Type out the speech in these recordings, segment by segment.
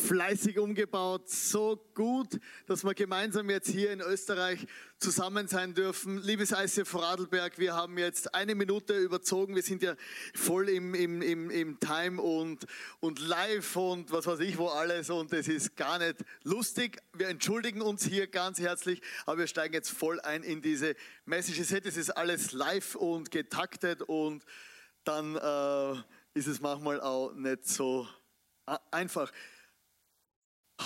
Fleißig umgebaut. So gut, dass wir gemeinsam jetzt hier in Österreich zusammen sein dürfen. Liebes ICF Vorarlberg, wir haben jetzt eine Minute überzogen. Wir sind ja voll im, im, im, im Time und, und live und was weiß ich wo alles. Und es ist gar nicht lustig. Wir entschuldigen uns hier ganz herzlich, aber wir steigen jetzt voll ein in diese Message. Es ist alles live und getaktet und dann äh, ist es manchmal auch nicht so einfach.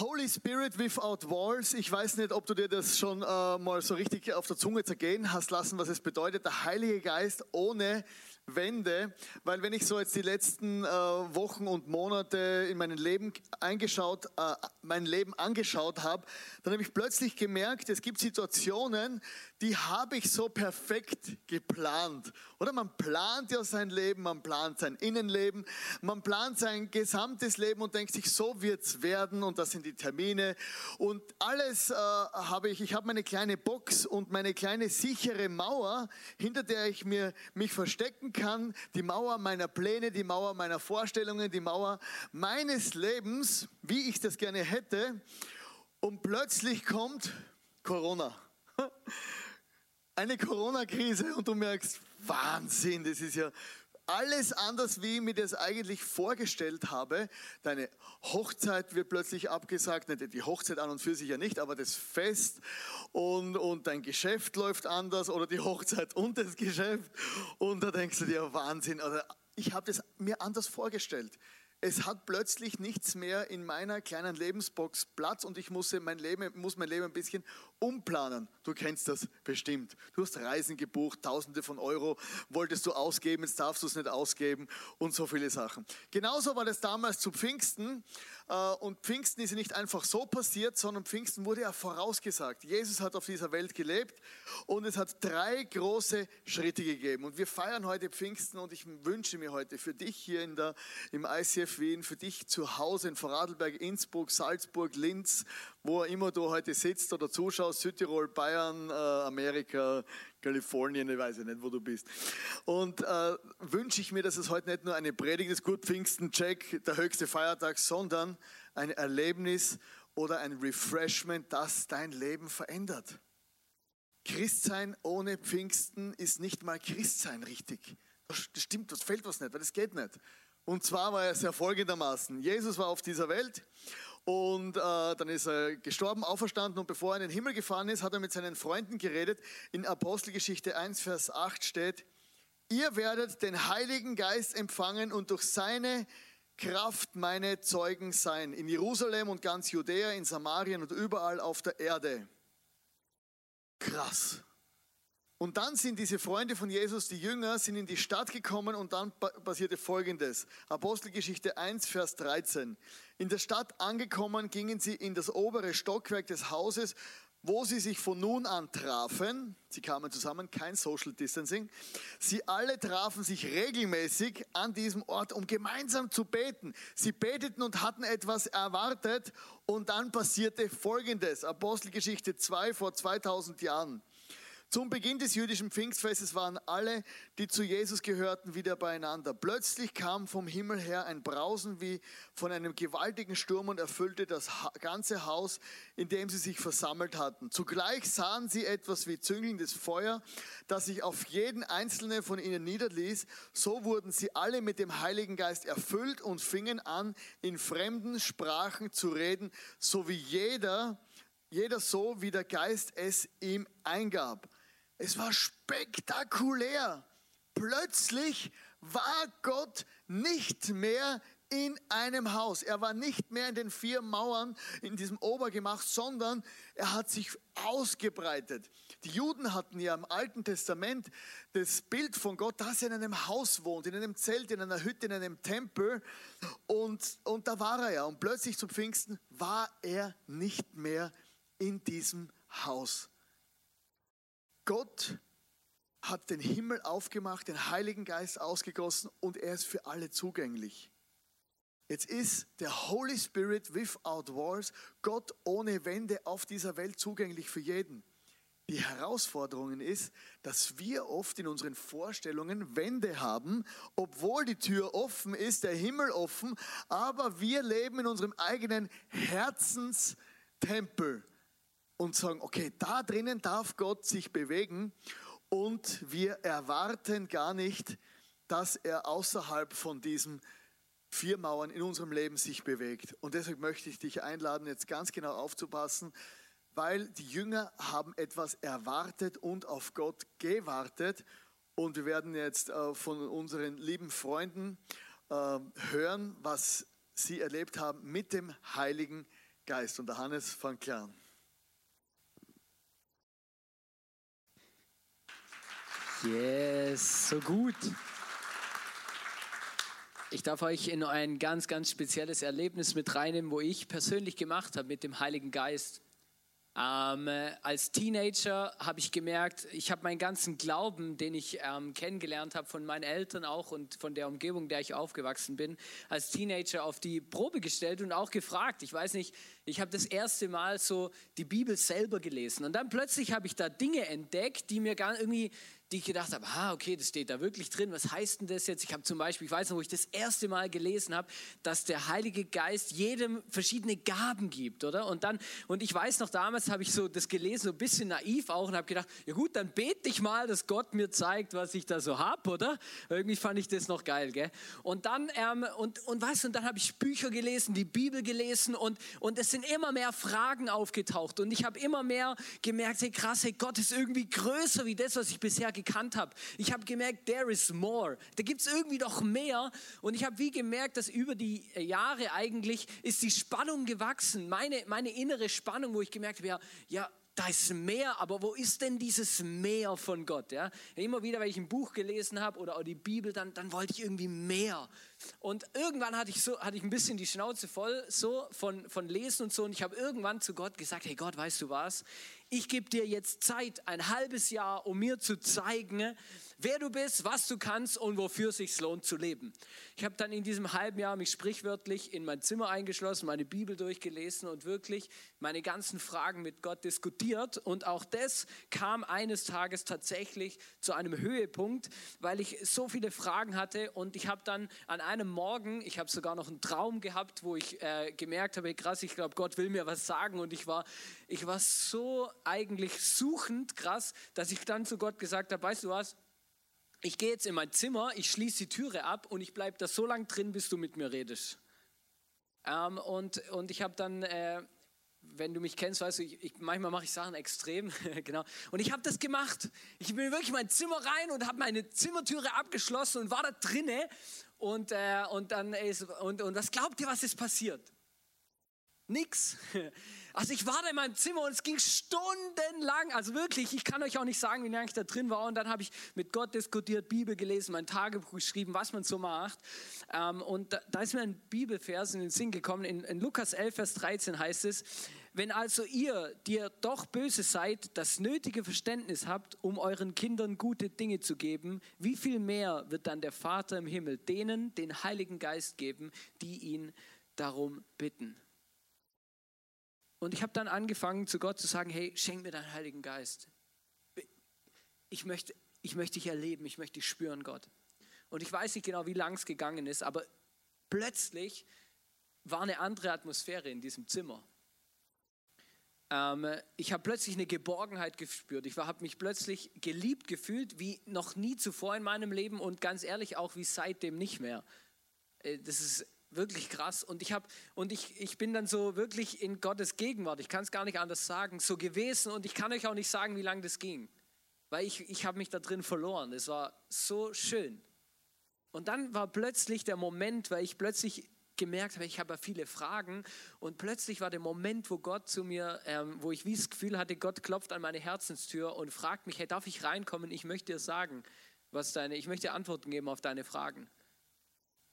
Holy Spirit without walls. Ich weiß nicht, ob du dir das schon äh, mal so richtig auf der Zunge zergehen hast lassen, was es bedeutet. Der Heilige Geist ohne Wände, weil wenn ich so jetzt die letzten äh, Wochen und Monate in mein Leben eingeschaut, äh, mein Leben angeschaut habe, dann habe ich plötzlich gemerkt, es gibt Situationen, die habe ich so perfekt geplant. Oder man plant ja sein Leben, man plant sein Innenleben, man plant sein gesamtes Leben und denkt sich, so wird es werden und das sind die Termine und alles äh, habe ich, ich habe meine kleine Box und meine kleine sichere Mauer, hinter der ich mir, mich verstecken kann, die Mauer meiner Pläne, die Mauer meiner Vorstellungen, die Mauer meines Lebens, wie ich das gerne hätte. Und plötzlich kommt Corona. Eine Corona-Krise und du merkst, Wahnsinn, das ist ja alles anders, wie ich mir das eigentlich vorgestellt habe. Deine Hochzeit wird plötzlich abgesagt, die Hochzeit an und für sich ja nicht, aber das Fest und, und dein Geschäft läuft anders oder die Hochzeit und das Geschäft. Und da denkst du dir, Wahnsinn, oder ich habe das mir anders vorgestellt es hat plötzlich nichts mehr in meiner kleinen Lebensbox Platz und ich muss mein Leben, muss mein Leben ein bisschen umplanen. Du kennst das bestimmt. Du hast Reisen gebucht, Tausende von Euro wolltest du ausgeben, jetzt darfst du es nicht ausgeben und so viele Sachen. Genauso war das damals zu Pfingsten äh, und Pfingsten ist nicht einfach so passiert, sondern Pfingsten wurde ja vorausgesagt. Jesus hat auf dieser Welt gelebt und es hat drei große Schritte gegeben. Und wir feiern heute Pfingsten und ich wünsche mir heute für dich hier in der, im ICF Wien, für dich zu Hause in Vorarlberg, Innsbruck, Salzburg, Linz, wo immer du heute sitzt oder zuschaust, Südtirol, Bayern, äh, Amerika, Kalifornien, ich weiß nicht, wo du bist. Und äh, wünsche ich mir, dass es heute nicht nur eine Predigt ist, gut Pfingsten, Check, der höchste Feiertag, sondern ein Erlebnis oder ein Refreshment, das dein Leben verändert. Christsein ohne Pfingsten ist nicht mal Christsein richtig. Das stimmt, das fällt was nicht, weil das geht nicht. Und zwar war es ja folgendermaßen. Jesus war auf dieser Welt und äh, dann ist er gestorben, auferstanden und bevor er in den Himmel gefahren ist, hat er mit seinen Freunden geredet. In Apostelgeschichte 1, Vers 8 steht, ihr werdet den Heiligen Geist empfangen und durch seine Kraft meine Zeugen sein. In Jerusalem und ganz Judäa, in Samarien und überall auf der Erde. Krass. Und dann sind diese Freunde von Jesus, die Jünger, sind in die Stadt gekommen und dann passierte Folgendes. Apostelgeschichte 1, Vers 13. In der Stadt angekommen, gingen sie in das obere Stockwerk des Hauses, wo sie sich von nun an trafen. Sie kamen zusammen, kein Social Distancing. Sie alle trafen sich regelmäßig an diesem Ort, um gemeinsam zu beten. Sie beteten und hatten etwas erwartet und dann passierte Folgendes. Apostelgeschichte 2 vor 2000 Jahren. Zum Beginn des jüdischen Pfingstfestes waren alle, die zu Jesus gehörten, wieder beieinander. Plötzlich kam vom Himmel her ein Brausen wie von einem gewaltigen Sturm und erfüllte das ganze Haus, in dem sie sich versammelt hatten. Zugleich sahen sie etwas wie züngelndes Feuer, das sich auf jeden einzelnen von ihnen niederließ. So wurden sie alle mit dem Heiligen Geist erfüllt und fingen an, in fremden Sprachen zu reden, so wie jeder, jeder so, wie der Geist es ihm eingab. Es war spektakulär. Plötzlich war Gott nicht mehr in einem Haus. Er war nicht mehr in den vier Mauern in diesem Obergemach, sondern er hat sich ausgebreitet. Die Juden hatten ja im Alten Testament das Bild von Gott, dass er in einem Haus wohnt, in einem Zelt, in einer Hütte, in einem Tempel. Und, und da war er ja. Und plötzlich zum Pfingsten war er nicht mehr in diesem Haus. Gott hat den Himmel aufgemacht, den Heiligen Geist ausgegossen und er ist für alle zugänglich. Jetzt ist der Holy Spirit without walls, Gott ohne Wände auf dieser Welt zugänglich für jeden. Die Herausforderung ist, dass wir oft in unseren Vorstellungen Wände haben, obwohl die Tür offen ist, der Himmel offen, aber wir leben in unserem eigenen Herzenstempel und sagen, okay, da drinnen darf Gott sich bewegen und wir erwarten gar nicht, dass er außerhalb von diesen vier Mauern in unserem Leben sich bewegt. Und deshalb möchte ich dich einladen, jetzt ganz genau aufzupassen, weil die Jünger haben etwas erwartet und auf Gott gewartet. Und wir werden jetzt äh, von unseren lieben Freunden äh, hören, was sie erlebt haben mit dem Heiligen Geist. Und der Hannes von Klan. Yes, so gut. Ich darf euch in ein ganz, ganz spezielles Erlebnis mit reinnehmen, wo ich persönlich gemacht habe mit dem Heiligen Geist. Ähm, als Teenager habe ich gemerkt, ich habe meinen ganzen Glauben, den ich ähm, kennengelernt habe von meinen Eltern auch und von der Umgebung, in der ich aufgewachsen bin, als Teenager auf die Probe gestellt und auch gefragt. Ich weiß nicht, ich habe das erste Mal so die Bibel selber gelesen und dann plötzlich habe ich da Dinge entdeckt, die mir gar irgendwie die ich gedacht habe, ah, okay, das steht da wirklich drin. Was heißt denn das jetzt? Ich habe zum Beispiel, ich weiß noch, wo ich das erste Mal gelesen habe, dass der Heilige Geist jedem verschiedene Gaben gibt, oder? Und dann, und ich weiß noch, damals habe ich so das gelesen, so ein bisschen naiv auch und habe gedacht, ja gut, dann bete ich mal, dass Gott mir zeigt, was ich da so habe, oder? Irgendwie fand ich das noch geil, gell? Und dann, ähm, und, und weißt du, und dann habe ich Bücher gelesen, die Bibel gelesen und, und es sind immer mehr Fragen aufgetaucht und ich habe immer mehr gemerkt, hey krass, hey, Gott ist irgendwie größer wie das, was ich bisher gekannt gekannt habe. Ich habe gemerkt, there is more. Da gibt es irgendwie noch mehr. Und ich habe wie gemerkt, dass über die Jahre eigentlich ist die Spannung gewachsen. Meine, meine innere Spannung, wo ich gemerkt habe, ja, ja da ist mehr, aber wo ist denn dieses Mehr von Gott? Ja? Immer wieder, wenn ich ein Buch gelesen habe oder auch die Bibel, dann, dann wollte ich irgendwie mehr. Und irgendwann hatte ich, so, hatte ich ein bisschen die Schnauze voll so von, von Lesen und so. Und ich habe irgendwann zu Gott gesagt, hey Gott, weißt du was? ich gebe dir jetzt Zeit, ein halbes Jahr, um mir zu zeigen, wer du bist, was du kannst und wofür es sich lohnt zu leben. Ich habe dann in diesem halben Jahr mich sprichwörtlich in mein Zimmer eingeschlossen, meine Bibel durchgelesen und wirklich meine ganzen Fragen mit Gott diskutiert. Und auch das kam eines Tages tatsächlich zu einem Höhepunkt, weil ich so viele Fragen hatte. Und ich habe dann an einem Morgen, ich habe sogar noch einen Traum gehabt, wo ich äh, gemerkt habe, krass, ich glaube, Gott will mir was sagen. Und ich war, ich war so eigentlich suchend, krass, dass ich dann zu Gott gesagt habe, weißt du was, ich gehe jetzt in mein Zimmer, ich schließe die Türe ab und ich bleibe da so lange drin, bis du mit mir redest. Ähm, und, und ich habe dann, äh, wenn du mich kennst, weißt du, ich, ich, manchmal mache ich Sachen extrem, genau. Und ich habe das gemacht. Ich bin wirklich in mein Zimmer rein und habe meine Zimmertüre abgeschlossen und war da drinne. Und, äh, und dann ist, und, und was glaubt ihr, was ist passiert? Nix. Also ich war da in meinem Zimmer und es ging stundenlang, also wirklich, ich kann euch auch nicht sagen, wie lange ich da drin war. Und dann habe ich mit Gott diskutiert, Bibel gelesen, mein Tagebuch geschrieben, was man so macht. Ähm, und da, ist mir ein Bibelvers in den Sinn gekommen. In, in Lukas 11, Vers 13 heißt es, wenn also ihr, die ihr doch böse seid, das nötige Verständnis habt, um euren Kindern gute Dinge zu geben, wie viel mehr wird dann der Vater im Himmel denen den Heiligen Geist geben, die ihn darum bitten? Und ich habe dann angefangen, zu Gott zu sagen, hey, schenk mir deinen Heiligen Geist. Ich möchte, ich möchte dich erleben, ich möchte dich spüren, Gott. Und ich weiß nicht genau, wie lang es gegangen ist, aber plötzlich war eine andere Atmosphäre in diesem Zimmer. Ähm, ich habe plötzlich eine Geborgenheit gespürt. Ich habe mich plötzlich geliebt gefühlt, wie noch nie zuvor in meinem Leben und ganz ehrlich auch wie seitdem nicht mehr. Äh, das ist wirklich krass. Und ich habe und ich, ich bin dann so wirklich in Gottes Gegenwart. Ich kann es gar nicht anders sagen, so gewesen. Und ich kann euch auch nicht sagen, wie lange das ging, weil ich ich habe mich da drin verloren. Es war so schön. Und dann war plötzlich der Moment, weil ich plötzlich gemerkt habe, ich habe ja viele Fragen und plötzlich war der Moment, wo Gott zu mir, ähm, wo ich wie das Gefühl hatte, Gott klopft an meine Herzenstür und fragt mich, hey, darf ich reinkommen? Ich möchte dir sagen, was deine, ich möchte Antworten geben auf deine Fragen.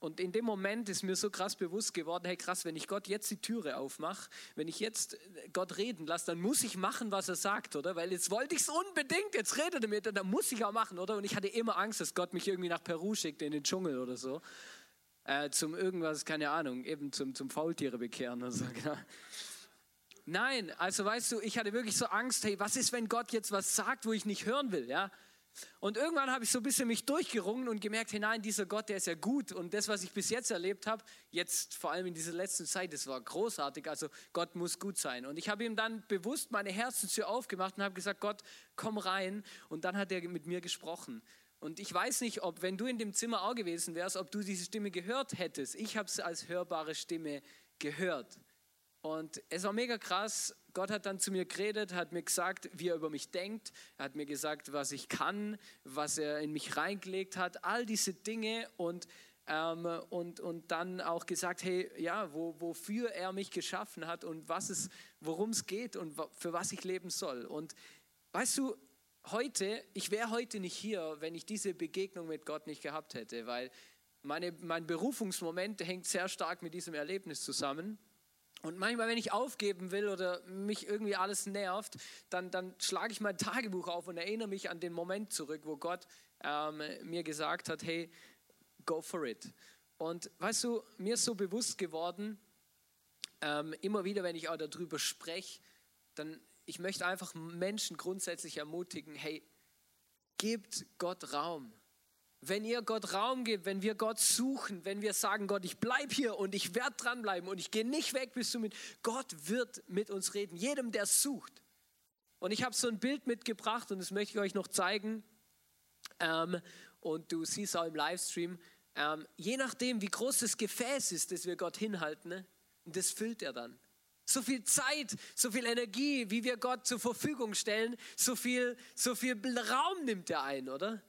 Und in dem Moment ist mir so krass bewusst geworden, hey krass, wenn ich Gott jetzt die Türe aufmache, wenn ich jetzt Gott reden lasse, dann muss ich machen, was er sagt, oder? Weil jetzt wollte ich es unbedingt, jetzt redet er mit, dann muss ich auch machen, oder? Und ich hatte immer Angst, dass Gott mich irgendwie nach Peru schickt, in den Dschungel oder so. äh, zum irgendwas, keine Ahnung, eben zum, zum Faultiere bekehren oder so. Genau. Nein, also weißt du, ich hatte wirklich so Angst, hey, was ist, wenn Gott jetzt was sagt, wo ich nicht hören will, ja? Und irgendwann habe ich so ein bisschen mich durchgerungen und gemerkt, hey, nein, dieser Gott, der ist ja gut. Und das, was ich bis jetzt erlebt habe, jetzt vor allem in dieser letzten Zeit, das war großartig. Also Gott muss gut sein. Und ich habe ihm dann bewusst meine Herzenstür aufgemacht und habe gesagt, Gott, komm rein. Und dann hat er mit mir gesprochen. Und ich weiß nicht, ob, wenn du in dem Zimmer auch gewesen wärst, ob du diese Stimme gehört hättest. Ich habe es als hörbare Stimme gehört. Und es war mega krass. Gott hat dann zu mir geredet, hat mir gesagt, wie er über mich denkt. Er hat mir gesagt, was ich kann, was er in mich reingelegt hat. All diese Dinge und, ähm, und, und dann auch gesagt, hey, ja, wo, wofür er mich geschaffen hat und was es, worum es geht und für was ich leben soll. Und weißt du, heute, ich wäre heute nicht hier, wenn ich diese Begegnung mit Gott nicht gehabt hätte, weil meine, mein Berufungsmoment hängt sehr stark mit diesem Erlebnis zusammen. Und manchmal, wenn ich aufgeben will oder mich irgendwie alles nervt, dann, dann schlage ich mein Tagebuch auf und erinnere mich an den Moment zurück, wo Gott ähm, mir gesagt hat, hey, go for it. Und weißt du, mir ist so bewusst geworden, ähm, immer wieder, wenn ich auch darüber spreche, dann ich möchte einfach Menschen grundsätzlich ermutigen, hey, gebt Gott Raum. Wenn ihr Gott Raum gebt, wenn wir Gott suchen, wenn wir sagen, Gott, ich bleibe hier und ich werde dranbleiben und ich gehe nicht weg, bis du mit, Gott wird mit uns reden, jedem, der sucht. Und ich habe so ein Bild mitgebracht und das möchte ich euch noch zeigen. Ähm, und du siehst auch im Livestream, ähm, je nachdem, wie groß das Gefäß ist, das wir Gott hinhalten, ne, das füllt er dann. So viel Zeit, so viel Energie, wie wir Gott zur Verfügung stellen, so viel, so viel Raum nimmt er ein, oder?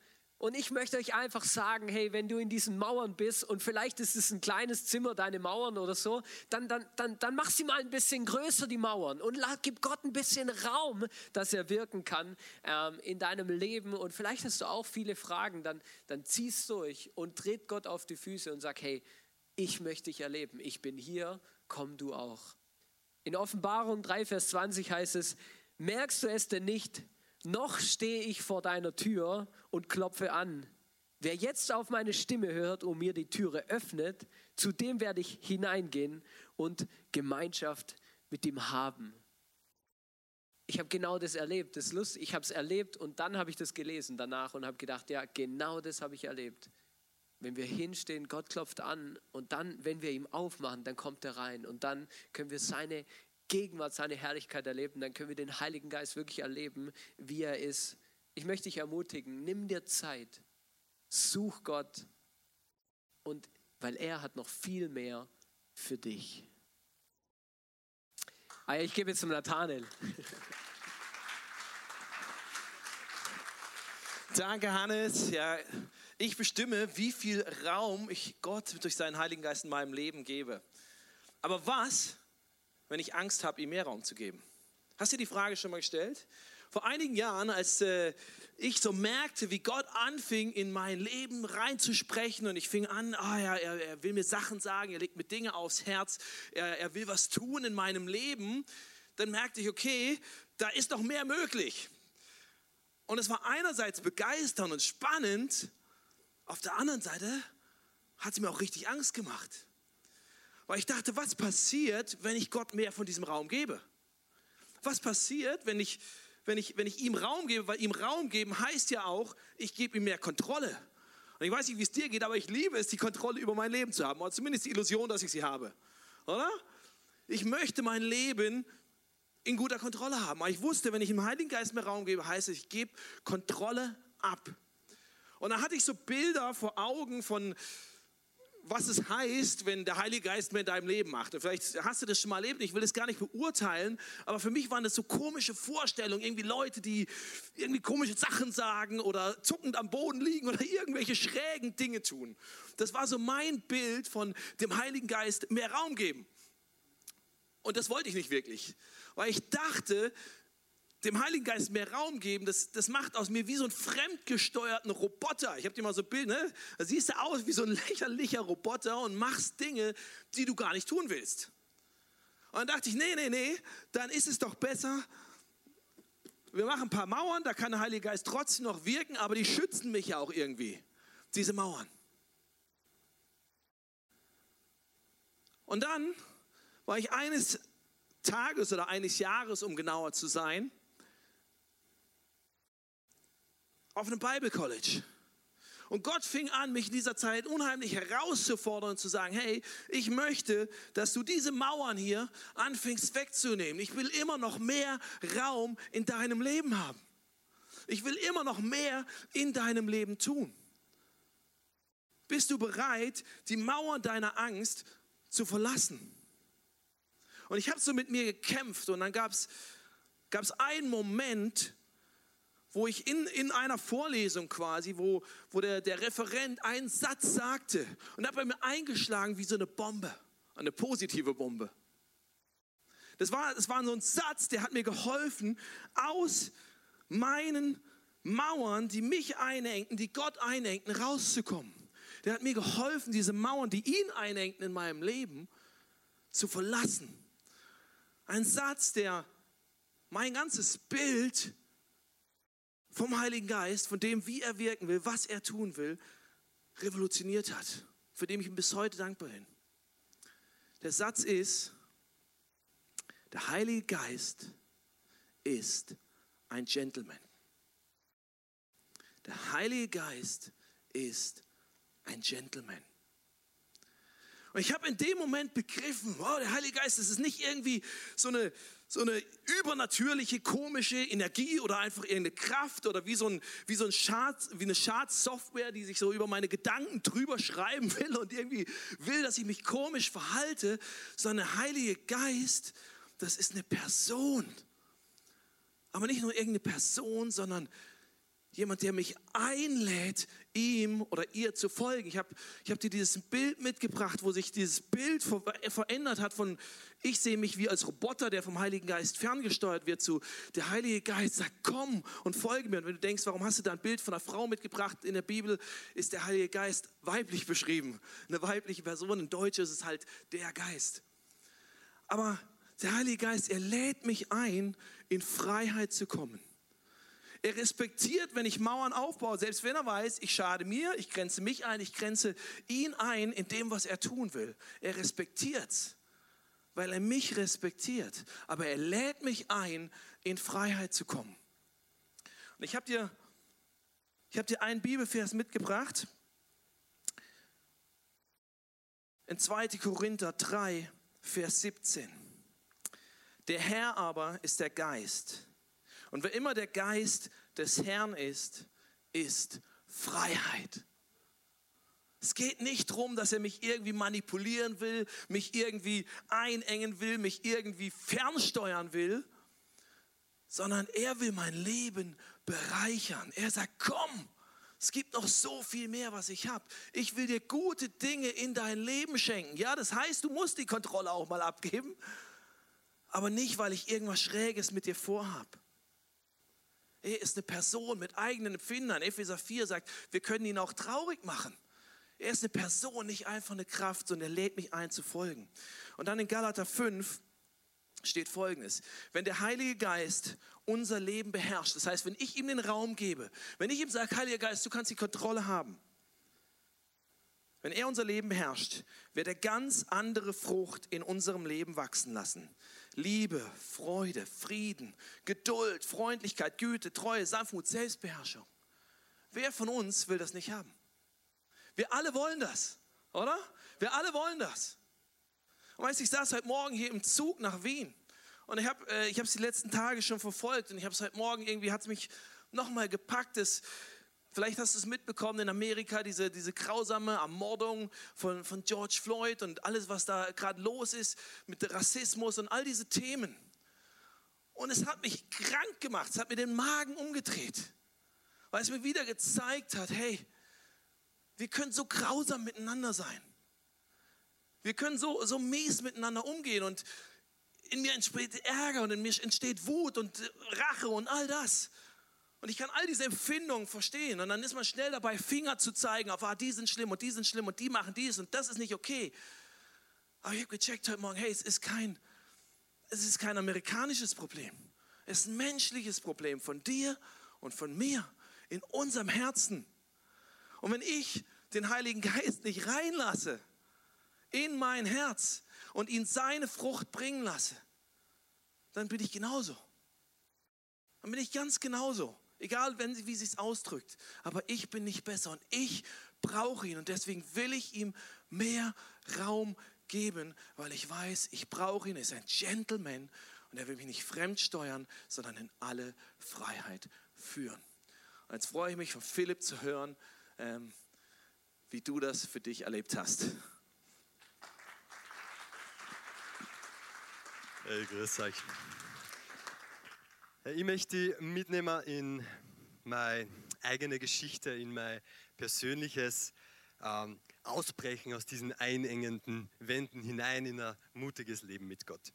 Und ich möchte euch einfach sagen, hey, wenn du in diesen Mauern bist und vielleicht ist es ein kleines Zimmer, deine Mauern oder so, dann, dann, dann, dann mach sie mal ein bisschen größer, die Mauern. Und gib Gott ein bisschen Raum, dass er wirken kann ähm, in deinem Leben. Und vielleicht hast du auch viele Fragen, dann, dann zieh's durch und dreht Gott auf die Füße und sag, hey, ich möchte dich erleben. Ich bin hier, komm du auch. In Offenbarung 3, Vers 20 heißt es, merkst du es denn nicht, noch stehe ich vor deiner Tür und klopfe an. Wer jetzt auf meine Stimme hört und mir die Türe öffnet, zu dem werde ich hineingehen und Gemeinschaft mit ihm haben. Ich habe genau das erlebt. Das lustig. Ich habe es erlebt und dann habe ich das gelesen danach und habe gedacht, ja, genau das habe ich erlebt. Wenn wir hinstehen, Gott klopft an und dann, wenn wir ihm aufmachen, dann kommt er rein und dann können wir seine Gegenwart, seine Herrlichkeit erleben, dann können wir den Heiligen Geist wirklich erleben, wie er ist. Ich möchte dich ermutigen, nimm dir Zeit, such Gott und weil er hat noch viel mehr für dich. Ah, ich gebe jetzt zum Nathanael. Danke, Hannes. Ja, ich bestimme, wie viel Raum ich Gott durch seinen Heiligen Geist in meinem Leben gebe. Aber was, wenn ich Angst habe, ihm mehr Raum zu geben? Hast du die Frage schon mal gestellt? Vor einigen Jahren, als äh, ich so merkte, wie Gott anfing, in mein Leben reinzusprechen und ich fing an, ah ja, er, er, will mir Sachen sagen, er legt mir Dinge aufs Herz, er, er will was tun in meinem Leben, dann merkte ich, okay, da ist noch mehr möglich. Und es war einerseits begeisternd und spannend, auf der anderen Seite hat es mir auch richtig Angst gemacht. Weil ich dachte, was passiert, wenn ich Gott mehr von diesem Raum gebe? Was passiert, wenn ich, wenn ich, wenn ich ihm Raum gebe? Weil ihm Raum geben heißt ja auch, ich gebe ihm mehr Kontrolle. Und ich weiß nicht, wie es dir geht, aber ich liebe es, die Kontrolle über mein Leben zu haben. Oder zumindest die Illusion, dass ich sie habe. Oder? Ich möchte mein Leben in guter Kontrolle haben. Aber ich wusste, wenn ich dem Heiligen Geist mehr Raum gebe, heißt es, ich gebe Kontrolle ab. Und dann hatte ich so Bilder vor Augen von was es heißt, wenn der Heilige Geist mehr in deinem Leben macht. Und vielleicht hast du das schon mal erlebt, ich will das gar nicht beurteilen, aber für mich waren das so komische Vorstellungen, irgendwie Leute, die irgendwie komische Sachen sagen oder zuckend am Boden liegen oder irgendwelche schrägen Dinge tun. Das war so mein Bild von dem Heiligen Geist mehr Raum geben. Und das wollte ich nicht wirklich, weil ich dachte, dem Heiligen Geist mehr Raum geben, das, das macht aus mir wie so einen fremdgesteuerten Roboter. Ich habe dir mal so ein Bild, ne? da siehst du aus wie so ein lächerlicher Roboter und machst Dinge, die du gar nicht tun willst. Und dann dachte ich, nee, nee, nee, dann ist es doch besser, wir machen ein paar Mauern, da kann der Heilige Geist trotzdem noch wirken, aber die schützen mich ja auch irgendwie, diese Mauern. Und dann war ich eines Tages oder eines Jahres, um genauer zu sein, auf einem Bible College. Und Gott fing an, mich in dieser Zeit unheimlich herauszufordern und zu sagen, hey, ich möchte, dass du diese Mauern hier anfängst wegzunehmen. Ich will immer noch mehr Raum in deinem Leben haben. Ich will immer noch mehr in deinem Leben tun. Bist du bereit, die Mauern deiner Angst zu verlassen? Und ich habe so mit mir gekämpft und dann gab es einen Moment, wo ich in, in einer Vorlesung quasi, wo, wo der, der Referent einen Satz sagte und hat bei mir eingeschlagen wie so eine Bombe, eine positive Bombe. Das war, das war so ein Satz, der hat mir geholfen, aus meinen Mauern, die mich einengten, die Gott einengten, rauszukommen. Der hat mir geholfen, diese Mauern, die ihn einengten in meinem Leben, zu verlassen. Ein Satz, der mein ganzes Bild vom Heiligen Geist, von dem, wie er wirken will, was er tun will, revolutioniert hat, für den ich ihm bis heute dankbar bin. Der Satz ist, der Heilige Geist ist ein Gentleman. Der Heilige Geist ist ein Gentleman. Und ich habe in dem Moment begriffen, wow, der Heilige Geist, das ist nicht irgendwie so eine, so eine übernatürliche, komische Energie oder einfach irgendeine Kraft oder wie so, ein, wie so ein Schad, wie eine Schadsoftware, die sich so über meine Gedanken drüber schreiben will und irgendwie will, dass ich mich komisch verhalte, sondern der Heilige Geist, das ist eine Person. Aber nicht nur irgendeine Person, sondern Jemand, der mich einlädt, ihm oder ihr zu folgen. Ich habe ich hab dir dieses Bild mitgebracht, wo sich dieses Bild verändert hat von, ich sehe mich wie als Roboter, der vom Heiligen Geist ferngesteuert wird, zu, der Heilige Geist sagt, komm und folge mir. Und wenn du denkst, warum hast du da ein Bild von einer Frau mitgebracht? In der Bibel ist der Heilige Geist weiblich beschrieben. Eine weibliche Person, in Deutsch ist es halt der Geist. Aber der Heilige Geist, er lädt mich ein, in Freiheit zu kommen. Er respektiert, wenn ich Mauern aufbaue, selbst wenn er weiß, ich schade mir, ich grenze mich ein, ich grenze ihn ein in dem, was er tun will. Er respektiert weil er mich respektiert. Aber er lädt mich ein, in Freiheit zu kommen. Und ich habe dir, hab dir einen Bibelvers mitgebracht. In 2. Korinther 3, Vers 17. Der Herr aber ist der Geist. Und wer immer der Geist des Herrn ist, ist Freiheit. Es geht nicht darum, dass er mich irgendwie manipulieren will, mich irgendwie einengen will, mich irgendwie fernsteuern will, sondern er will mein Leben bereichern. Er sagt, komm, es gibt noch so viel mehr, was ich habe. Ich will dir gute Dinge in dein Leben schenken. Ja, das heißt, du musst die Kontrolle auch mal abgeben, aber nicht, weil ich irgendwas Schräges mit dir vorhab. Er ist eine Person mit eigenen Empfindern. Epheser 4 sagt, wir können ihn auch traurig machen. Er ist eine Person, nicht einfach eine Kraft, sondern er lädt mich ein zu folgen. Und dann in Galater 5 steht folgendes. Wenn der Heilige Geist unser Leben beherrscht, das heißt, wenn ich ihm den Raum gebe, wenn ich ihm sage, Heiliger Geist, du kannst die Kontrolle haben, wenn er unser Leben beherrscht, wird er ganz andere Frucht in unserem Leben wachsen lassen. Liebe, Freude, Frieden, Geduld, Freundlichkeit, Güte, Treue, Sanftmut, Selbstbeherrschung. Wer von uns will das nicht haben? Wir alle wollen das, oder? Wir alle wollen das. Und weißt du, ich saß heute Morgen hier im Zug nach Wien und ich habe äh, es die letzten Tage schon verfolgt und ich habe es heute Morgen irgendwie, hat es mich nochmal gepackt, das, Vielleicht hast du es mitbekommen in Amerika, diese, diese grausame Ermordung von, von George Floyd und alles, was da gerade los ist mit Rassismus und all diese Themen. Und es hat mich krank gemacht, es hat mir den Magen umgedreht, weil es mir wieder gezeigt hat, hey, wir können so grausam miteinander sein. Wir können so, so mies miteinander umgehen und in mir entsteht Ärger und in mir entsteht Wut und Rache und all das. Und ich kann all diese Empfindungen verstehen. Und dann ist man schnell dabei, Finger zu zeigen auf, ah, die sind schlimm und die sind schlimm und die machen dies und das ist nicht okay. Aber ich habe gecheckt heute Morgen, hey, es ist kein, es ist kein amerikanisches Problem. Es ist ein menschliches Problem von dir und von mir in unserem Herzen. Und wenn ich den Heiligen Geist nicht reinlasse in mein Herz und ihn seine Frucht bringen lasse, dann bin ich genauso. Dann bin ich ganz genauso. Egal, wenn wie sie es ausdrückt. Aber ich bin nicht besser und ich brauche ihn. Und deswegen will ich ihm mehr Raum geben, weil ich weiß, ich brauche ihn. Er ist ein Gentleman und er will mich nicht fremd steuern, sondern in alle Freiheit führen. Und jetzt freue ich mich von Philipp zu hören, ähm, wie du das für dich erlebt hast. Hey, grüß euch. Ich möchte mitnehmen in meine eigene Geschichte, in mein persönliches ähm, Ausbrechen aus diesen einengenden Wänden hinein in ein mutiges Leben mit Gott.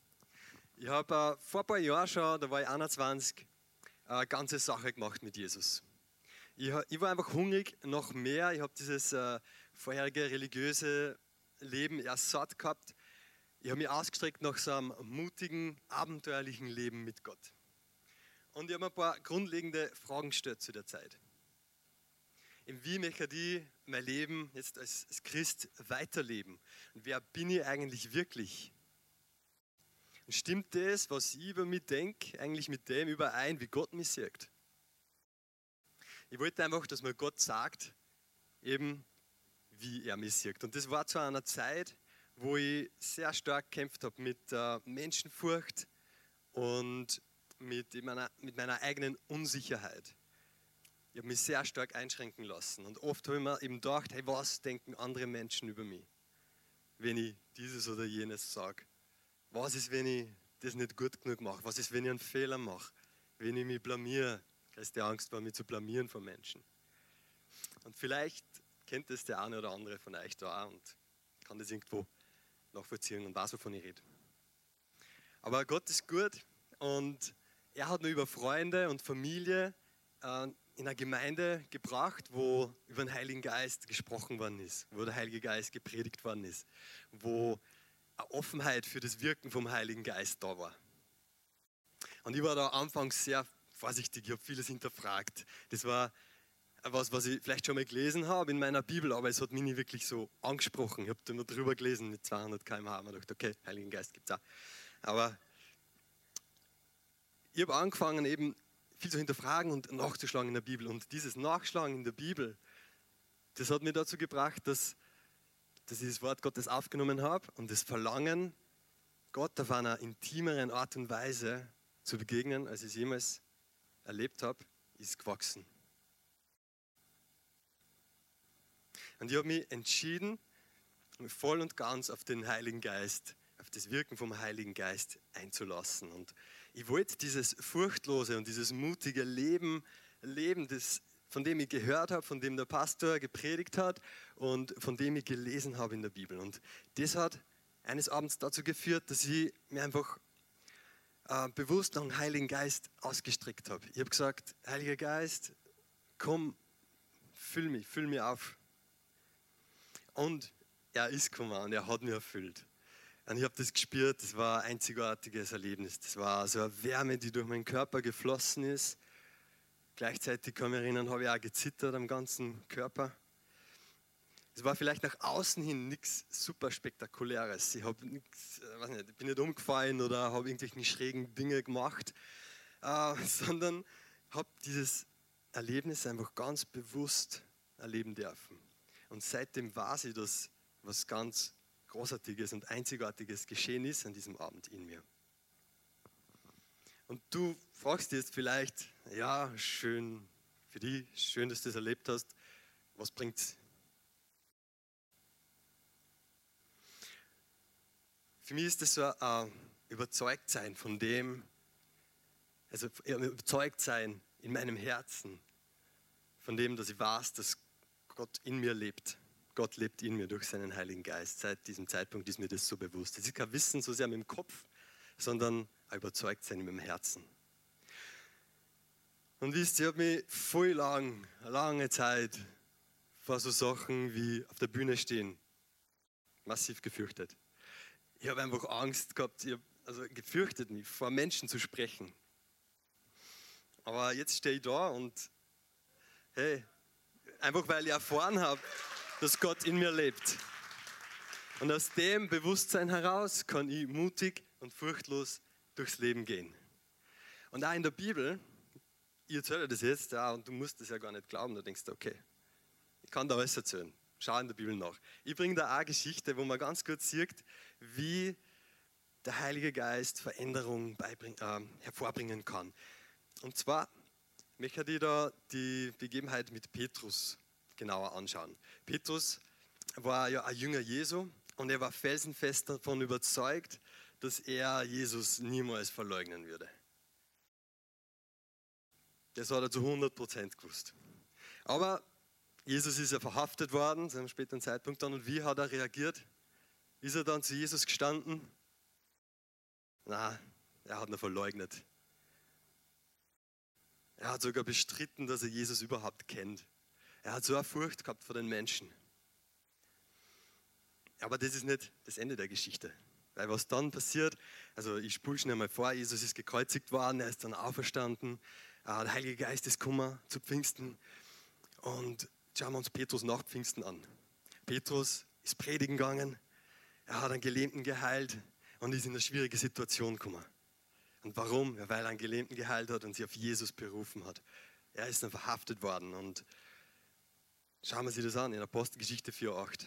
Ich habe äh, vor ein paar Jahren schon, da war ich 21, eine ganze Sache gemacht mit Jesus. Ich, ich war einfach hungrig nach mehr. Ich habe dieses äh, vorherige religiöse Leben erst satt gehabt. Ich habe mich ausgestreckt nach so einem mutigen, abenteuerlichen Leben mit Gott. Und ich habe ein paar grundlegende Fragen gestellt zu der Zeit. Wie möchte ich mein Leben jetzt als Christ weiterleben? Und wer bin ich eigentlich wirklich? Und stimmt das, was ich über mich denke, eigentlich mit dem überein, wie Gott mich sieht? Ich wollte einfach, dass mir Gott sagt, eben wie er mich sieht. Und das war zu einer Zeit, wo ich sehr stark gekämpft habe mit äh, Menschenfurcht und mit meiner, mit meiner eigenen Unsicherheit. Ich habe mich sehr stark einschränken lassen. Und oft habe ich mir eben gedacht, hey, was denken andere Menschen über mich, wenn ich dieses oder jenes sage? Was ist, wenn ich das nicht gut genug mache? Was ist, wenn ich einen Fehler mache? Wenn ich mich blamiere? Da ist die Angst vor, mich zu blamieren von Menschen. Und vielleicht kennt das der eine oder andere von euch da auch und kann das irgendwo nachvollziehen und weiß, wovon ich rede. Aber Gott ist gut und er hat mir über Freunde und Familie äh, in eine Gemeinde gebracht, wo über den Heiligen Geist gesprochen worden ist, wo der Heilige Geist gepredigt worden ist, wo eine Offenheit für das Wirken vom Heiligen Geist da war. Und ich war da anfangs sehr vorsichtig, ich habe vieles hinterfragt. Das war was, was ich vielleicht schon mal gelesen habe in meiner Bibel, aber es hat mich nicht wirklich so angesprochen. Ich habe da nur drüber gelesen mit 200 km/h und gedacht, okay, Heiligen Geist gibt es auch. Aber ich habe angefangen, eben viel zu hinterfragen und nachzuschlagen in der Bibel. Und dieses Nachschlagen in der Bibel, das hat mich dazu gebracht, dass, dass ich das Wort Gottes aufgenommen habe und das Verlangen, Gott auf einer intimeren Art und Weise zu begegnen, als ich es jemals erlebt habe, ist gewachsen. Und ich habe mich entschieden, voll und ganz auf den Heiligen Geist, auf das Wirken vom Heiligen Geist einzulassen. Und ich wollte dieses furchtlose und dieses mutige Leben leben, das, von dem ich gehört habe, von dem der Pastor gepredigt hat und von dem ich gelesen habe in der Bibel. Und das hat eines Abends dazu geführt, dass ich mir einfach äh, bewusst nach dem Heiligen Geist ausgestreckt habe. Ich habe gesagt, Heiliger Geist, komm, füll mich, füll mich auf. Und er ist gekommen und er hat mich erfüllt. Und ich habe das gespürt, das war ein einzigartiges Erlebnis. Das war so eine Wärme, die durch meinen Körper geflossen ist. Gleichzeitig kann ich mich erinnern, habe ich auch gezittert am ganzen Körper. Es war vielleicht nach außen hin nichts super spektakuläres. Ich habe nichts, äh, weiß nicht, bin nicht umgefallen oder habe irgendwelche schrägen Dinge gemacht, äh, sondern habe dieses Erlebnis einfach ganz bewusst erleben dürfen. Und seitdem weiß ich, dass was ganz Großartiges und Einzigartiges geschehen ist an diesem Abend in mir. Und du fragst jetzt vielleicht, ja, schön für dich, schön, dass du das erlebt hast. Was bringt's? Für mich ist das so ein Überzeugtsein von dem, also überzeugt sein in meinem Herzen, von dem, dass ich weiß, dass Gott in mir lebt Gott lebt in mir durch seinen Heiligen Geist. Seit diesem Zeitpunkt ist mir das so bewusst. Es ist kein Wissen so sehr mit dem Kopf, sondern ein Überzeugtsein mit dem Herzen. Und wisst ihr, ich habe mich voll lang, lange Zeit vor so Sachen wie auf der Bühne stehen massiv gefürchtet. Ich habe einfach Angst gehabt, ich habe also gefürchtet mich, vor Menschen zu sprechen. Aber jetzt stehe ich da und hey, einfach weil ich erfahren habe, dass Gott in mir lebt. Und aus dem Bewusstsein heraus kann ich mutig und furchtlos durchs Leben gehen. Und auch in der Bibel, ihr erzählt das jetzt, ja, und du musst das ja gar nicht glauben, da denkst du, okay, ich kann da alles erzählen. Schau in der Bibel nach. Ich bringe da auch eine Geschichte, wo man ganz kurz sieht, wie der Heilige Geist Veränderung äh, hervorbringen kann. Und zwar möchte ich da die Begebenheit mit Petrus genauer anschauen. Petrus war ja ein Jünger Jesu und er war felsenfest davon überzeugt, dass er Jesus niemals verleugnen würde. Das hat er zu 100% gewusst. Aber Jesus ist ja verhaftet worden, zu einem späteren Zeitpunkt dann. Und wie hat er reagiert? Ist er dann zu Jesus gestanden? Na, er hat ihn verleugnet. Er hat sogar bestritten, dass er Jesus überhaupt kennt. Er hat so eine Furcht gehabt vor den Menschen. Aber das ist nicht das Ende der Geschichte. Weil was dann passiert, also ich spule schnell mal vor, Jesus ist gekreuzigt worden, er ist dann auferstanden, der Heilige Geist ist gekommen zu Pfingsten und schauen wir uns Petrus nach Pfingsten an. Petrus ist predigen gegangen, er hat einen Gelähmten geheilt und ist in eine schwierige Situation gekommen. Und warum? Weil er einen Gelähmten geheilt hat und sich auf Jesus berufen hat. Er ist dann verhaftet worden und schauen wir sich das an in Apostelgeschichte 4,8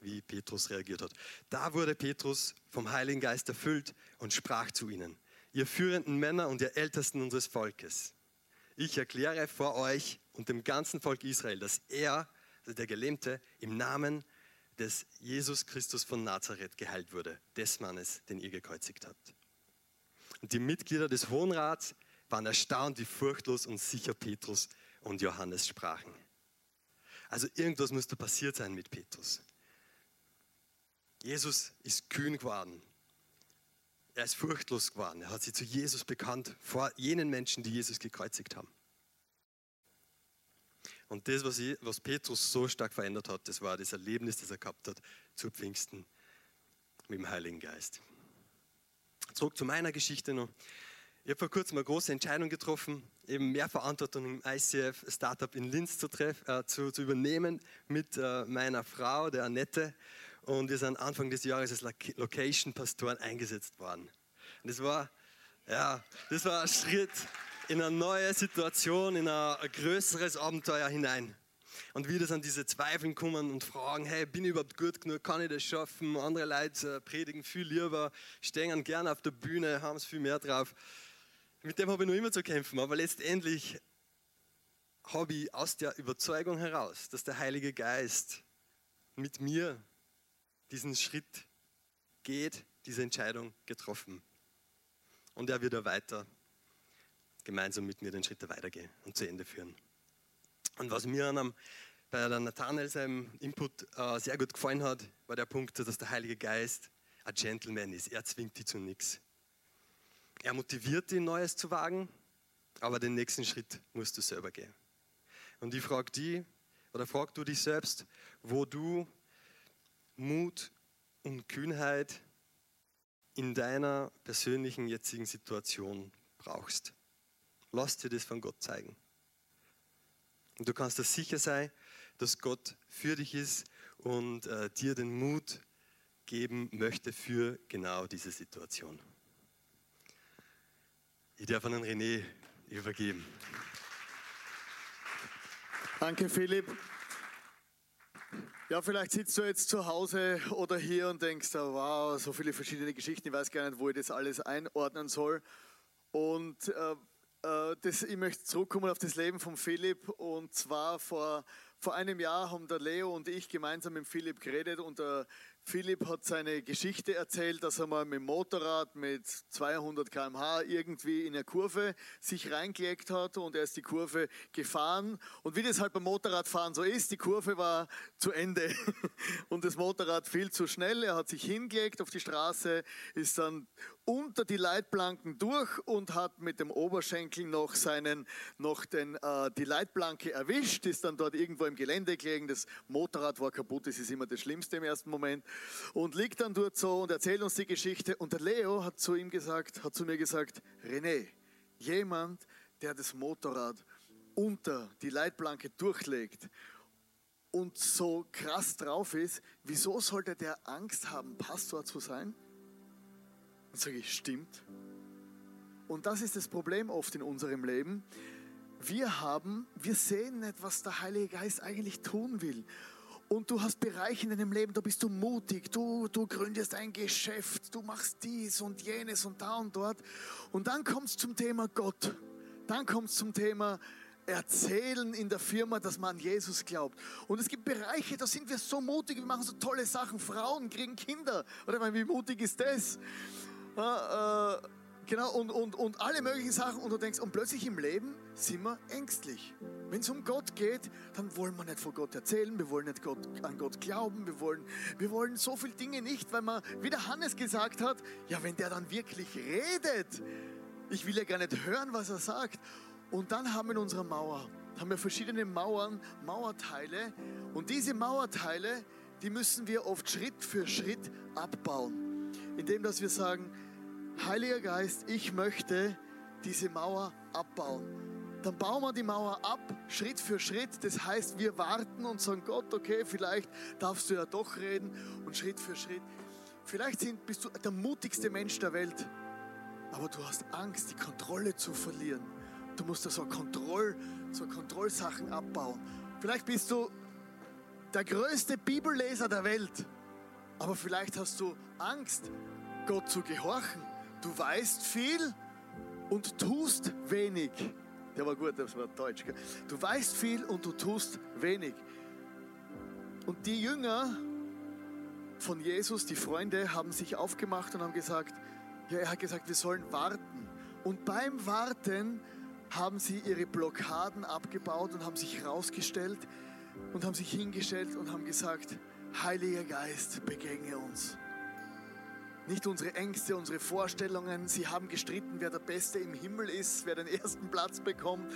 wie Petrus reagiert hat. Da wurde Petrus vom Heiligen Geist erfüllt und sprach zu ihnen, ihr führenden Männer und ihr Ältesten unseres Volkes, ich erkläre vor euch und dem ganzen Volk Israel, dass er, also der Gelähmte, im Namen des Jesus Christus von Nazareth geheilt wurde, des Mannes, den ihr gekreuzigt habt. Und die Mitglieder des Hohen Rats waren erstaunt, wie furchtlos und sicher Petrus und Johannes sprachen. Also irgendwas musste passiert sein mit Petrus. Jesus ist kühn geworden. Er ist furchtlos geworden. Er hat sich zu Jesus bekannt vor jenen Menschen, die Jesus gekreuzigt haben. Und das, was, ich, was Petrus so stark verändert hat, das war das Erlebnis, das er gehabt hat zu Pfingsten mit dem Heiligen Geist. Zurück zu meiner Geschichte noch. Ich habe vor kurzem eine große Entscheidung getroffen, eben mehr Verantwortung im ICF Startup in Linz zu, treff, äh, zu, zu übernehmen mit äh, meiner Frau, der Annette und wir sind Anfang des Jahres als Location-Pastoren eingesetzt worden. Und das war, ja, das war ein Schritt in eine neue Situation, in ein größeres Abenteuer hinein. Und wie das an diese Zweifel kommen und fragen, hey, bin ich überhaupt gut genug, kann ich das schaffen? Andere Leute äh, predigen viel lieber, stehen gerne auf der Bühne, haben es viel mehr drauf. Mit dem habe ich noch immer zu kämpfen, aber letztendlich habe ich aus der Überzeugung heraus, dass der Heilige Geist mit mir diesen Schritt geht, diese Entscheidung getroffen. Und er wird weiter gemeinsam mit mir den Schritt weitergehen und zu Ende führen. Und was mir an einem, bei der Nathanael seinem Input äh, sehr gut gefallen hat, war der Punkt, dass der Heilige Geist ein Gentleman ist. Er zwingt dich zu nichts. Er motiviert dich, Neues zu wagen, aber den nächsten Schritt musst du selber gehen. Und ich frage dich, oder frag du dich selbst, wo du Mut und Kühnheit in deiner persönlichen jetzigen Situation brauchst. Lass dir das von Gott zeigen. Und du kannst dir sicher sein, dass Gott für dich ist und äh, dir den Mut geben möchte für genau diese Situation. Ich darf an René übergeben. Danke, Philipp. Ja, vielleicht sitzt du jetzt zu Hause oder hier und denkst, oh, wow, so viele verschiedene Geschichten, ich weiß gar nicht, wo ich das alles einordnen soll. Und äh, äh, das, ich möchte zurückkommen auf das Leben von Philipp. Und zwar vor, vor einem Jahr haben der Leo und ich gemeinsam mit Philipp geredet und der Philipp hat seine Geschichte erzählt, dass er mal mit dem Motorrad mit 200 km/h irgendwie in eine Kurve sich reingelegt hat und er ist die Kurve gefahren. Und wie das halt beim Motorradfahren so ist, die Kurve war zu Ende und das Motorrad viel zu schnell. Er hat sich hingelegt auf die Straße, ist dann unter die Leitplanken durch und hat mit dem Oberschenkel noch seinen, noch den, äh, die Leitplanke erwischt, ist dann dort irgendwo im Gelände gelegen. Das Motorrad war kaputt, das ist immer das Schlimmste im ersten Moment und liegt dann dort so und erzählt uns die Geschichte. Und der Leo hat zu ihm gesagt, hat zu mir gesagt, René, jemand, der das Motorrad unter die Leitplanke durchlegt und so krass drauf ist, wieso sollte der Angst haben, Pastor zu sein? Dann sage ich, stimmt. Und das ist das Problem oft in unserem Leben. Wir haben, wir sehen nicht, was der Heilige Geist eigentlich tun will. Und du hast Bereiche in deinem Leben, da bist du mutig, du, du gründest ein Geschäft, du machst dies und jenes und da und dort. Und dann kommt es zum Thema Gott. Dann kommt es zum Thema erzählen in der Firma, dass man an Jesus glaubt. Und es gibt Bereiche, da sind wir so mutig, wir machen so tolle Sachen. Frauen kriegen Kinder. Oder wie mutig ist das? Äh, äh, Genau, und, und, und alle möglichen Sachen. Und du denkst, und plötzlich im Leben sind wir ängstlich. Wenn es um Gott geht, dann wollen wir nicht von Gott erzählen, wir wollen nicht Gott, an Gott glauben, wir wollen, wir wollen so viele Dinge nicht, weil man, wie der Hannes gesagt hat, ja, wenn der dann wirklich redet, ich will ja gar nicht hören, was er sagt. Und dann haben wir in unserer Mauer, haben wir verschiedene Mauern, Mauerteile. Und diese Mauerteile, die müssen wir oft Schritt für Schritt abbauen. Indem, dass wir sagen, Heiliger Geist, ich möchte diese Mauer abbauen. Dann bauen wir die Mauer ab, Schritt für Schritt. Das heißt, wir warten und sagen, Gott, okay, vielleicht darfst du ja doch reden und Schritt für Schritt. Vielleicht bist du der mutigste Mensch der Welt, aber du hast Angst, die Kontrolle zu verlieren. Du musst da so, Kontroll, so Kontrollsachen abbauen. Vielleicht bist du der größte Bibelleser der Welt, aber vielleicht hast du Angst, Gott zu gehorchen. Du weißt viel und tust wenig. Der war gut, das war Deutsch. Gell? Du weißt viel und du tust wenig. Und die Jünger von Jesus, die Freunde, haben sich aufgemacht und haben gesagt, ja, er hat gesagt, wir sollen warten. Und beim Warten haben sie ihre Blockaden abgebaut und haben sich rausgestellt und haben sich hingestellt und haben gesagt, Heiliger Geist, begegne uns. Nicht unsere Ängste, unsere Vorstellungen. Sie haben gestritten, wer der Beste im Himmel ist, wer den ersten Platz bekommt.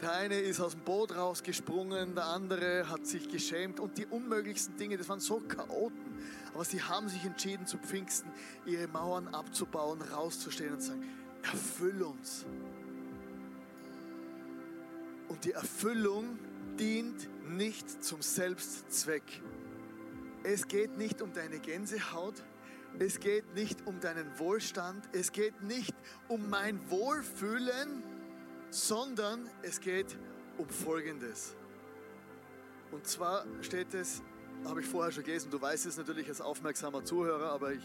Der eine ist aus dem Boot rausgesprungen, der andere hat sich geschämt und die unmöglichsten Dinge, das waren so Chaoten. Aber sie haben sich entschieden, zu Pfingsten ihre Mauern abzubauen, rauszustehen und zu sagen, erfüll uns. Und die Erfüllung dient nicht zum Selbstzweck. Es geht nicht um deine Gänsehaut, es geht nicht um deinen Wohlstand, es geht nicht um mein Wohlfühlen, sondern es geht um Folgendes. Und zwar steht es, habe ich vorher schon gelesen, du weißt es natürlich als aufmerksamer Zuhörer, aber ich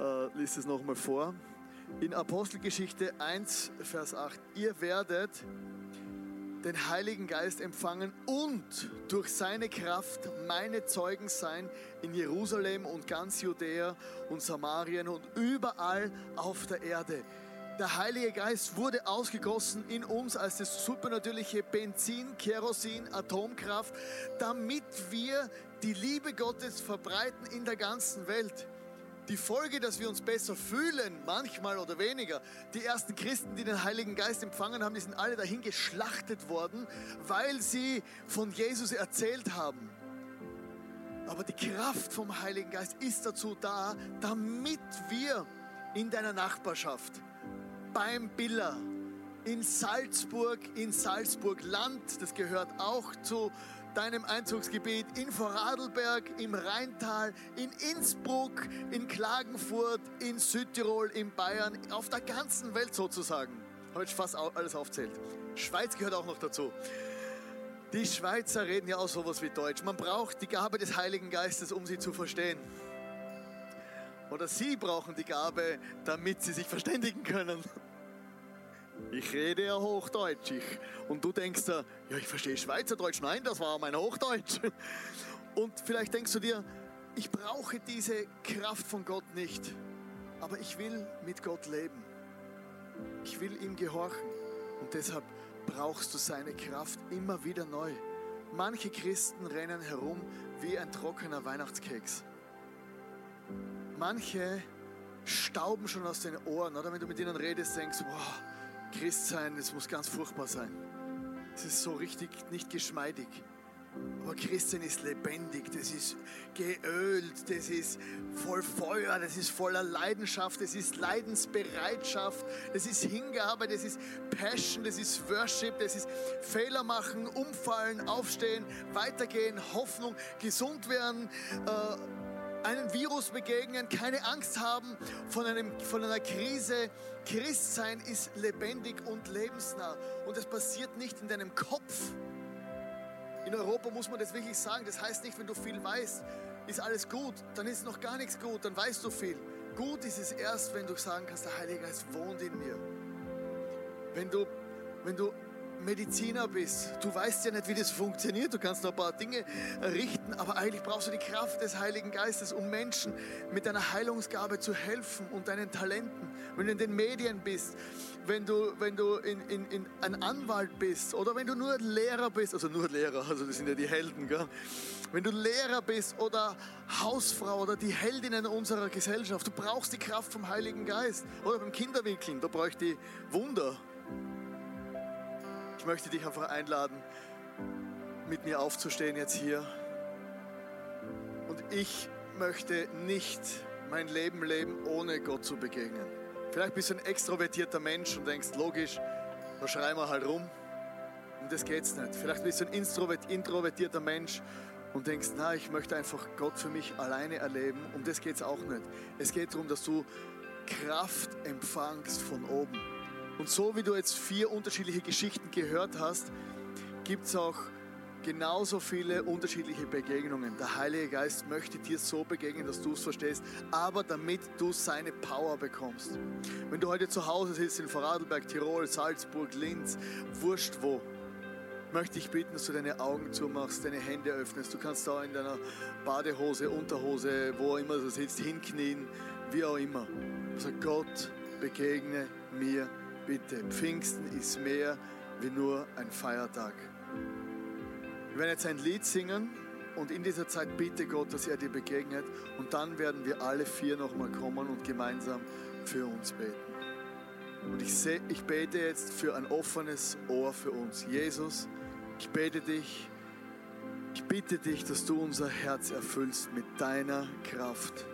äh, lese es nochmal vor. In Apostelgeschichte 1, Vers 8, ihr werdet den Heiligen Geist empfangen und durch seine Kraft meine Zeugen sein in Jerusalem und ganz Judäa und Samarien und überall auf der Erde. Der Heilige Geist wurde ausgegossen in uns als das supernatürliche Benzin, Kerosin, Atomkraft, damit wir die Liebe Gottes verbreiten in der ganzen Welt. Die Folge, dass wir uns besser fühlen, manchmal oder weniger. Die ersten Christen, die den Heiligen Geist empfangen haben, die sind alle dahin geschlachtet worden, weil sie von Jesus erzählt haben. Aber die Kraft vom Heiligen Geist ist dazu da, damit wir in deiner Nachbarschaft, beim Biller, in Salzburg, in Salzburg Land, das gehört auch zu deinem Einzugsgebiet, in Vorarlberg, im Rheintal, in Innsbruck, in Klagenfurt, in Südtirol, in Bayern, auf der ganzen Welt sozusagen. Habe ich fast alles aufzählt. Schweiz gehört auch noch dazu. Die Schweizer reden ja auch sowas wie Deutsch. Man braucht die Gabe des Heiligen Geistes, um sie zu verstehen. Oder sie brauchen die Gabe, damit sie sich verständigen können. Ich rede ja Hochdeutsch. Ich, und du denkst ja, ich verstehe Schweizerdeutsch. Nein, das war mein Hochdeutsch. Und vielleicht denkst du dir, ich brauche diese Kraft von Gott nicht. Aber ich will mit Gott leben. Ich will ihm gehorchen. Und deshalb brauchst du seine Kraft immer wieder neu. Manche Christen rennen herum wie ein trockener Weihnachtskeks. Manche stauben schon aus den Ohren, oder wenn du mit ihnen redest, denkst du, wow, Christ sein, es muss ganz furchtbar sein. Es ist so richtig nicht geschmeidig. Aber Christian ist lebendig, das ist geölt, das ist voll Feuer, das ist voller Leidenschaft, das ist Leidensbereitschaft, das ist Hingabe, das ist Passion, das ist Worship, das ist Fehler machen, umfallen, aufstehen, weitergehen, Hoffnung, gesund werden. Äh, einen Virus begegnen, keine Angst haben von, einem, von einer Krise. Christsein ist lebendig und lebensnah. Und es passiert nicht in deinem Kopf, in Europa muss man das wirklich sagen. Das heißt nicht, wenn du viel weißt, ist alles gut. Dann ist noch gar nichts gut. Dann weißt du viel. Gut ist es erst, wenn du sagen kannst, der Heilige Geist wohnt in mir. Wenn du, wenn du Mediziner bist. Du weißt ja nicht, wie das funktioniert. Du kannst noch ein paar Dinge richten, aber eigentlich brauchst du die Kraft des Heiligen Geistes, um Menschen mit deiner Heilungsgabe zu helfen und deinen Talenten. Wenn du in den Medien bist, wenn du, wenn du in, in, in ein Anwalt bist oder wenn du nur Lehrer bist, also nur Lehrer, also das sind ja die Helden, gell? wenn du Lehrer bist oder Hausfrau oder die Heldinnen unserer Gesellschaft, du brauchst die Kraft vom Heiligen Geist. Oder beim Kinderwickeln, da bräuchte ich Wunder. Ich möchte dich einfach einladen, mit mir aufzustehen jetzt hier. Und ich möchte nicht mein Leben leben, ohne Gott zu begegnen. Vielleicht bist du ein extrovertierter Mensch und denkst, logisch, da schreien wir halt rum. Und das geht's nicht. Vielleicht bist du ein introvertierter Mensch und denkst, na, ich möchte einfach Gott für mich alleine erleben. Um das geht's auch nicht. Es geht darum, dass du Kraft empfangst von oben. Und so wie du jetzt vier unterschiedliche Geschichten gehört hast, gibt es auch genauso viele unterschiedliche Begegnungen. Der Heilige Geist möchte dir so begegnen, dass du es verstehst, aber damit du seine Power bekommst. Wenn du heute zu Hause sitzt in Vorarlberg, Tirol, Salzburg, Linz, wurscht wo, möchte ich bitten, dass du deine Augen zumachst, deine Hände öffnest. Du kannst da in deiner Badehose, Unterhose, wo immer du sitzt, hinknien, wie auch immer. Sag Gott, begegne mir bitte. Pfingsten ist mehr wie nur ein Feiertag. Wir werden jetzt ein Lied singen und in dieser Zeit bitte Gott, dass er dir begegnet und dann werden wir alle vier nochmal kommen und gemeinsam für uns beten. Und ich, seh, ich bete jetzt für ein offenes Ohr für uns. Jesus, ich bete dich, ich bitte dich, dass du unser Herz erfüllst mit deiner Kraft.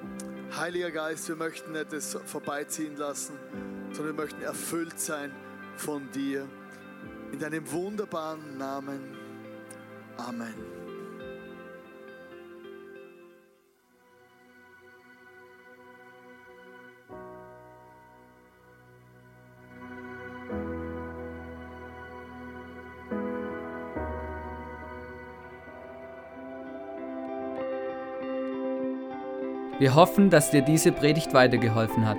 Heiliger Geist, wir möchten nicht das vorbeiziehen lassen, sondern wir möchten erfüllt sein von dir. In deinem wunderbaren Namen. Amen. Wir hoffen, dass dir diese Predigt weitergeholfen hat.